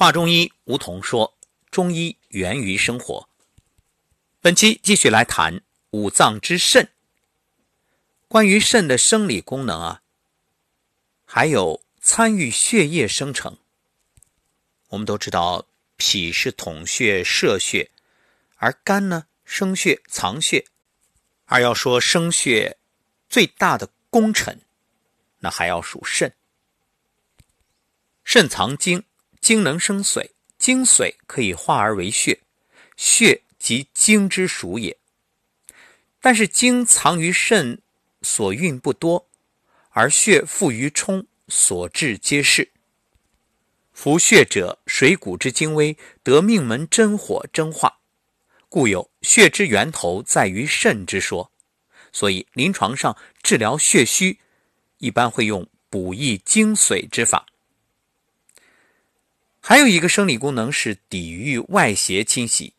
华中医吴桐说：“中医源于生活。”本期继续来谈五脏之肾。关于肾的生理功能啊，还有参与血液生成。我们都知道，脾是统血摄血，而肝呢生血藏血。而要说生血最大的功臣，那还要数肾。肾藏精。精能生髓，精髓可以化而为血，血即精之属也。但是精藏于肾，所运不多；而血富于冲，所至皆是。服血者，水谷之精微，得命门真火蒸化，故有血之源头在于肾之说。所以临床上治疗血虚，一般会用补益精髓之法。还有一个生理功能是抵御外邪侵袭。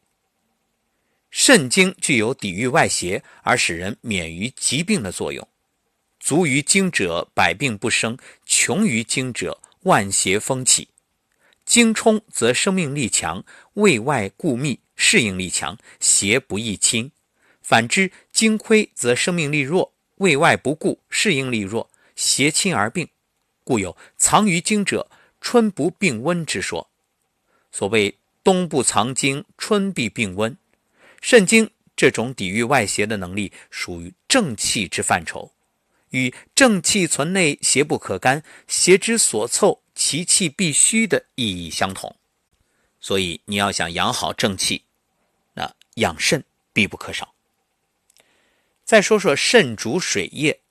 肾精具有抵御外邪而使人免于疾病的作用。足于精者，百病不生；穷于精者，万邪风起。精充则生命力强，胃外固密，适应力强，邪不易侵。反之，精亏则生命力弱，胃外不固，适应力弱，邪侵而病。故有藏于精者。春不病温之说，所谓冬不藏精，春必病温。肾经这种抵御外邪的能力，属于正气之范畴，与正气存内，邪不可干，邪之所凑，其气必虚的意义相同。所以你要想养好正气，那养肾必不可少。再说说肾主水液，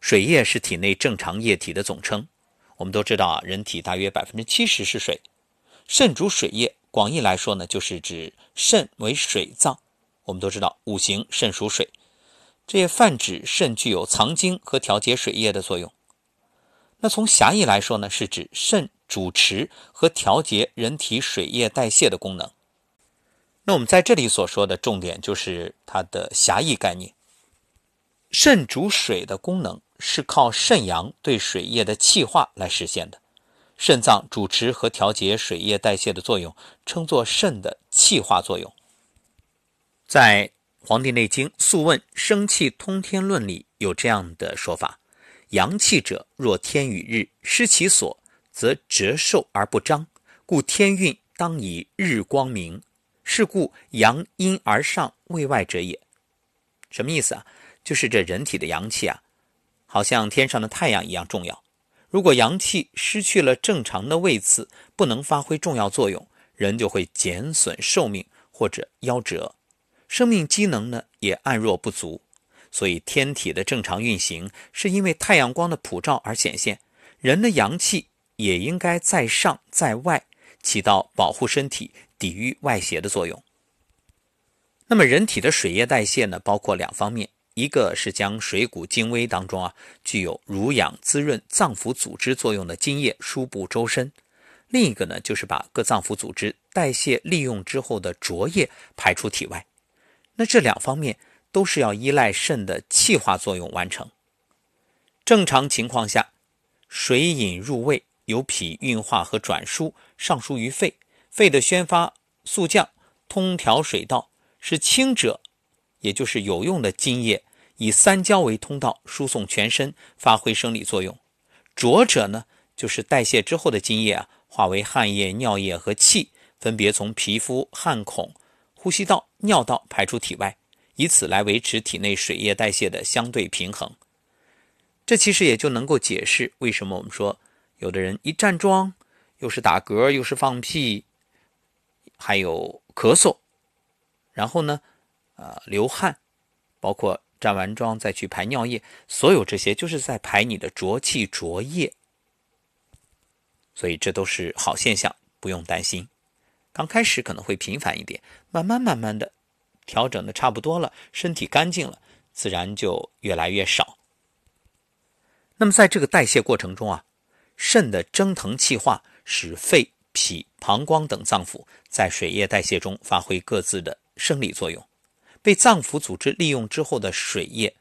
水液是体内正常液体的总称。我们都知道啊，人体大约百分之七十是水，肾主水液。广义来说呢，就是指肾为水脏。我们都知道五行肾属水，这也泛指肾具有藏精和调节水液的作用。那从狭义来说呢，是指肾主持和调节人体水液代谢的功能。那我们在这里所说的重点就是它的狭义概念。肾主水的功能。是靠肾阳对水液的气化来实现的，肾脏主持和调节水液代谢的作用，称作肾的气化作用。在《黄帝内经·素问·生气通天论》里有这样的说法：阳气者，若天与日，失其所，则折寿而不彰，故天运当以日光明。是故阳阴而上，为外者也。什么意思啊？就是这人体的阳气啊。好像天上的太阳一样重要。如果阳气失去了正常的位次，不能发挥重要作用，人就会减损寿命或者夭折，生命机能呢也暗弱不足。所以天体的正常运行是因为太阳光的普照而显现。人的阳气也应该在上在外，起到保护身体、抵御外邪的作用。那么人体的水液代谢呢，包括两方面。一个是将水谷精微当中啊具有濡养滋润脏腑组织作用的津液输布周身，另一个呢就是把各脏腑组织代谢利用之后的浊液排出体外。那这两方面都是要依赖肾的气化作用完成。正常情况下，水饮入胃，由脾运化和转输，上输于肺，肺的宣发速降，通调水道，是清者。也就是有用的津液，以三焦为通道，输送全身，发挥生理作用。浊者呢，就是代谢之后的津液啊，化为汗液、尿液和气，分别从皮肤、汗孔、呼吸道、尿道排出体外，以此来维持体内水液代谢的相对平衡。这其实也就能够解释为什么我们说有的人一站桩，又是打嗝，又是放屁，还有咳嗽，然后呢？呃，流汗，包括站完桩再去排尿液，所有这些就是在排你的浊气浊液，所以这都是好现象，不用担心。刚开始可能会频繁一点，慢慢慢慢的调整的差不多了，身体干净了，自然就越来越少。那么在这个代谢过程中啊，肾的蒸腾气化，使肺、脾、膀胱等脏腑在水液代谢中发挥各自的生理作用。被脏腑组织利用之后的水液，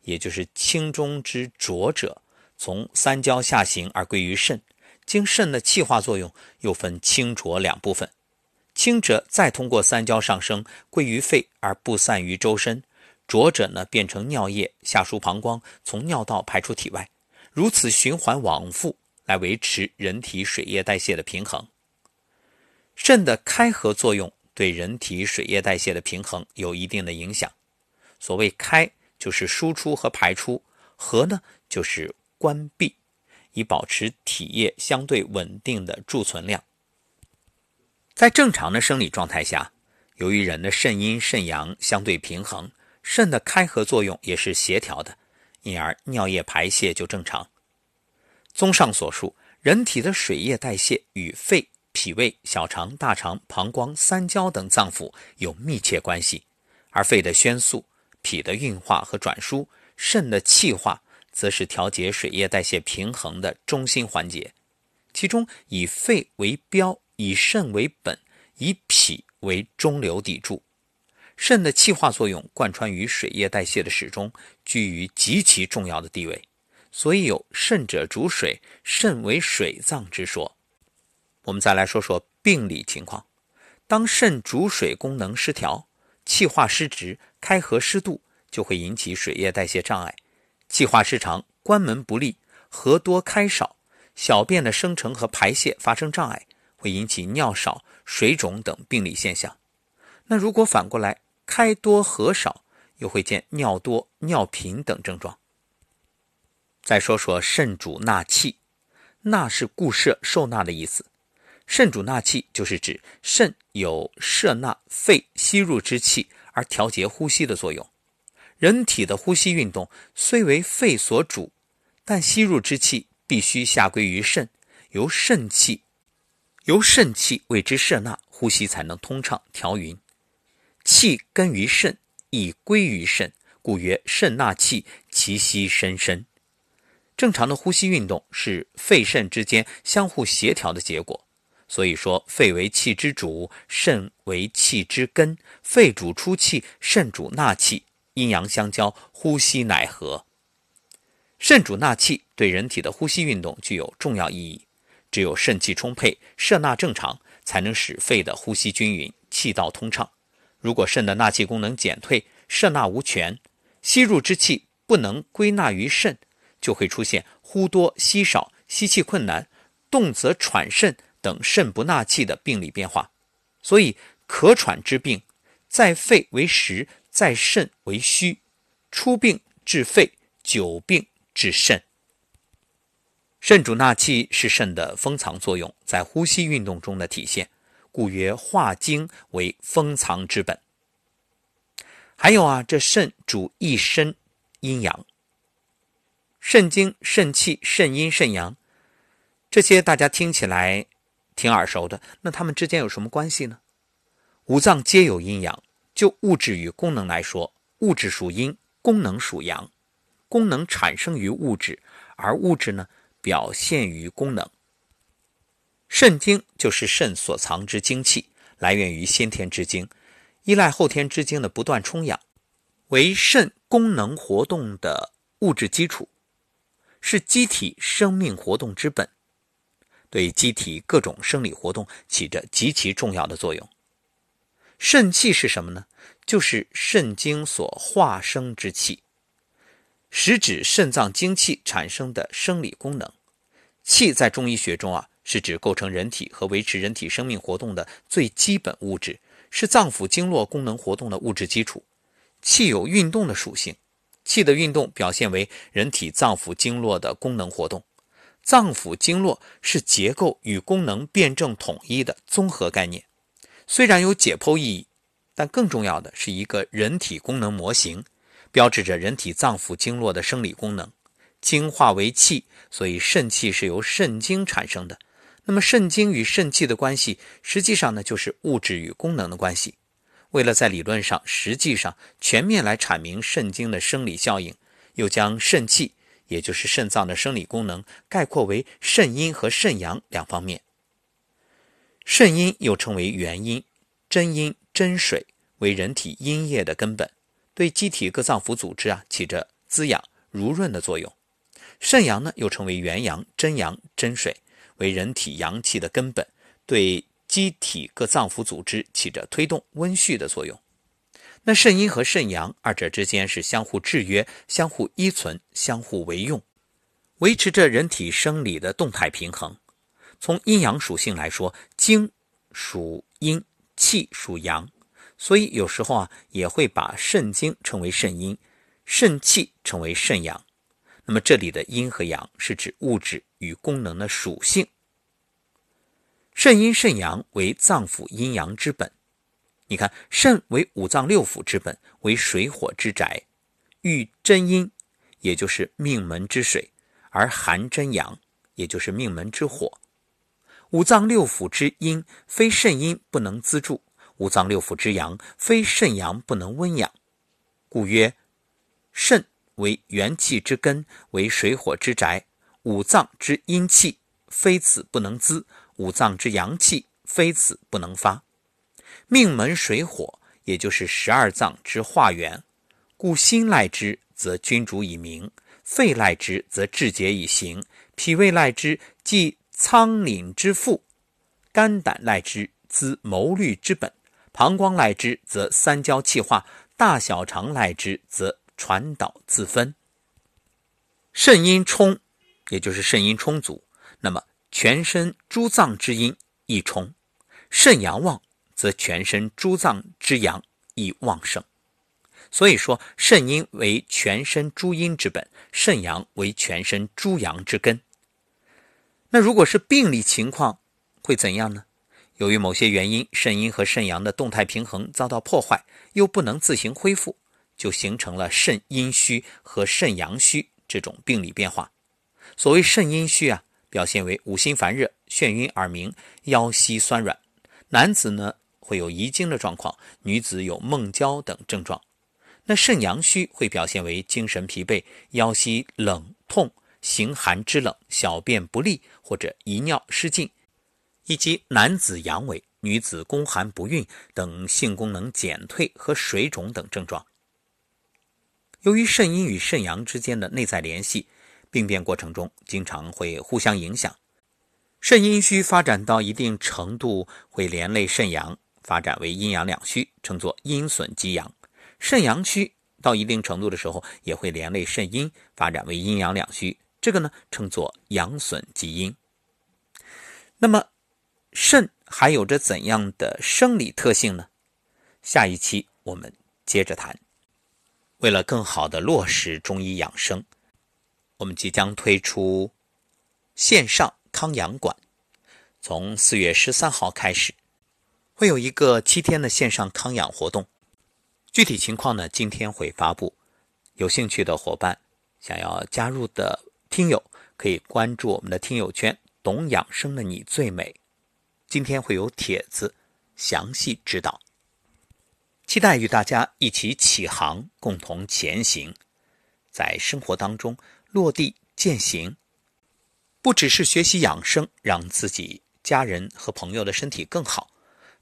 也就是清中之浊者，从三焦下行而归于肾，经肾的气化作用，又分清浊两部分。清者再通过三焦上升，归于肺而不散于周身；浊者呢，变成尿液下输膀胱，从尿道排出体外。如此循环往复，来维持人体水液代谢的平衡。肾的开合作用对人体水液代谢的平衡有一定的影响。所谓开，就是输出和排出；合呢，就是关闭，以保持体液相对稳定的贮存量。在正常的生理状态下，由于人的肾阴肾阳相对平衡，肾的开合作用也是协调的，因而尿液排泄就正常。综上所述，人体的水液代谢与肺、脾胃、小肠、大肠、膀胱、三焦等脏腑有密切关系，而肺的宣肃、脾的运化和转输、肾的气化，则是调节水液代谢平衡的中心环节。其中以肺为标。以肾为本，以脾为中流砥柱。肾的气化作用贯穿于水液代谢的始终，居于极其重要的地位。所以有“肾者主水，肾为水脏”之说。我们再来说说病理情况：当肾主水功能失调，气化失职，开合失度，就会引起水液代谢障碍。气化失常，关门不利，合多开少，小便的生成和排泄发生障碍。会引起尿少、水肿等病理现象。那如果反过来开多合少，又会见尿多、尿频等症状。再说说肾主纳气，纳是固摄、受纳的意思。肾主纳气就是指肾有摄纳肺吸入之气而调节呼吸的作用。人体的呼吸运动虽为肺所主，但吸入之气必须下归于肾，由肾气。由肾气为之摄纳，呼吸才能通畅调匀。气根于肾，亦归于肾，故曰肾纳气，其息深深。正常的呼吸运动是肺肾之间相互协调的结果。所以说，肺为气之主，肾为气之根。肺主出气，肾主纳气，阴阳相交，呼吸乃和。肾主纳气，对人体的呼吸运动具有重要意义。只有肾气充沛，摄纳正常，才能使肺的呼吸均匀，气道通畅。如果肾的纳气功能减退，摄纳无权，吸入之气不能归纳于肾，就会出现呼多吸少、吸气困难、动则喘肾等肾不纳气的病理变化。所以，咳喘之病，在肺为实，在肾为虚。出病治肺，久病治肾。肾主纳气是肾的封藏作用在呼吸运动中的体现，故曰化精为封藏之本。还有啊，这肾主一身阴阳，肾精、肾气、肾阴、肾阳，这些大家听起来挺耳熟的。那它们之间有什么关系呢？五脏皆有阴阳，就物质与功能来说，物质属阴，功能属阳，功能产生于物质，而物质呢？表现于功能，肾精就是肾所藏之精气，来源于先天之精，依赖后天之精的不断充养，为肾功能活动的物质基础，是机体生命活动之本，对机体各种生理活动起着极其重要的作用。肾气是什么呢？就是肾精所化生之气。实指肾脏精气产生的生理功能。气在中医学中啊，是指构成人体和维持人体生命活动的最基本物质，是脏腑经络功能活动的物质基础。气有运动的属性，气的运动表现为人体脏腑经络的功能活动。脏腑经络是结构与功能辩证统一的综合概念，虽然有解剖意义，但更重要的是一个人体功能模型。标志着人体脏腑经络的生理功能，精化为气，所以肾气是由肾精产生的。那么肾精与肾气的关系，实际上呢就是物质与功能的关系。为了在理论上、实际上全面来阐明肾精的生理效应，又将肾气，也就是肾脏的生理功能，概括为肾阴和肾阳两方面。肾阴又称为元阴，真阴真水，为人体阴液的根本。对机体各脏腑组织啊起着滋养、濡润的作用。肾阳呢又称为元阳、真阳、真水，为人体阳气的根本，对机体各脏腑组织起着推动温煦的作用。那肾阴和肾阳二者之间是相互制约、相互依存、相互为用，维持着人体生理的动态平衡。从阴阳属性来说，精属阴，气属阳，所以有时候啊也会把肾精称为肾阴，肾气称为肾阳。那么这里的阴和阳是指物质与功能的属性。肾阴肾阳为脏腑阴阳之本。你看，肾为五脏六腑之本，为水火之宅，遇真阴，也就是命门之水，而寒真阳，也就是命门之火。五脏六腑之阴，非肾阴不能资助；五脏六腑之阳，非肾阳不能温养。故曰：肾为元气之根，为水火之宅。五脏之阴气，非此不能滋；五脏之阳气，非此不能发。命门水火，也就是十二脏之化源，故心赖之，则君主以明；肺赖之，则志节以行；脾胃赖之，即仓廪之腹；肝胆赖之，资谋虑之本；膀胱赖之，则三焦气化；大小肠赖之，则传导自分。肾阴充，也就是肾阴充足，那么全身诸脏之阴亦充；肾阳旺。则全身诸脏之阳亦旺盛，所以说肾阴为全身诸阴之本，肾阳为全身诸阳之根。那如果是病理情况会怎样呢？由于某些原因，肾阴和肾阳的动态平衡遭到破坏，又不能自行恢复，就形成了肾阴虚和肾阳虚这种病理变化。所谓肾阴虚啊，表现为五心烦热、眩晕耳鸣、腰膝酸软。男子呢？会有遗精的状况，女子有梦焦等症状。那肾阳虚会表现为精神疲惫、腰膝冷痛、形寒肢冷、小便不利或者遗尿失禁，以及男子阳痿、女子宫寒不孕等性功能减退和水肿等症状。由于肾阴与肾阳之间的内在联系，病变过程中经常会互相影响。肾阴虚发展到一定程度，会连累肾阳。发展为阴阳两虚，称作阴损及阳；肾阳虚到一定程度的时候，也会连累肾阴，发展为阴阳两虚。这个呢，称作阳损及阴。那么，肾还有着怎样的生理特性呢？下一期我们接着谈。为了更好的落实中医养生，我们即将推出线上康养馆，从四月十三号开始。会有一个七天的线上康养活动，具体情况呢，今天会发布。有兴趣的伙伴，想要加入的听友，可以关注我们的听友圈“懂养生的你最美”。今天会有帖子详细指导，期待与大家一起起航，共同前行，在生活当中落地践行。不只是学习养生，让自己、家人和朋友的身体更好。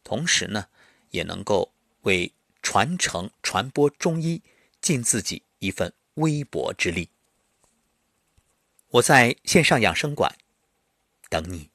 同时呢，也能够为传承、传播中医尽自己一份微薄之力。我在线上养生馆等你。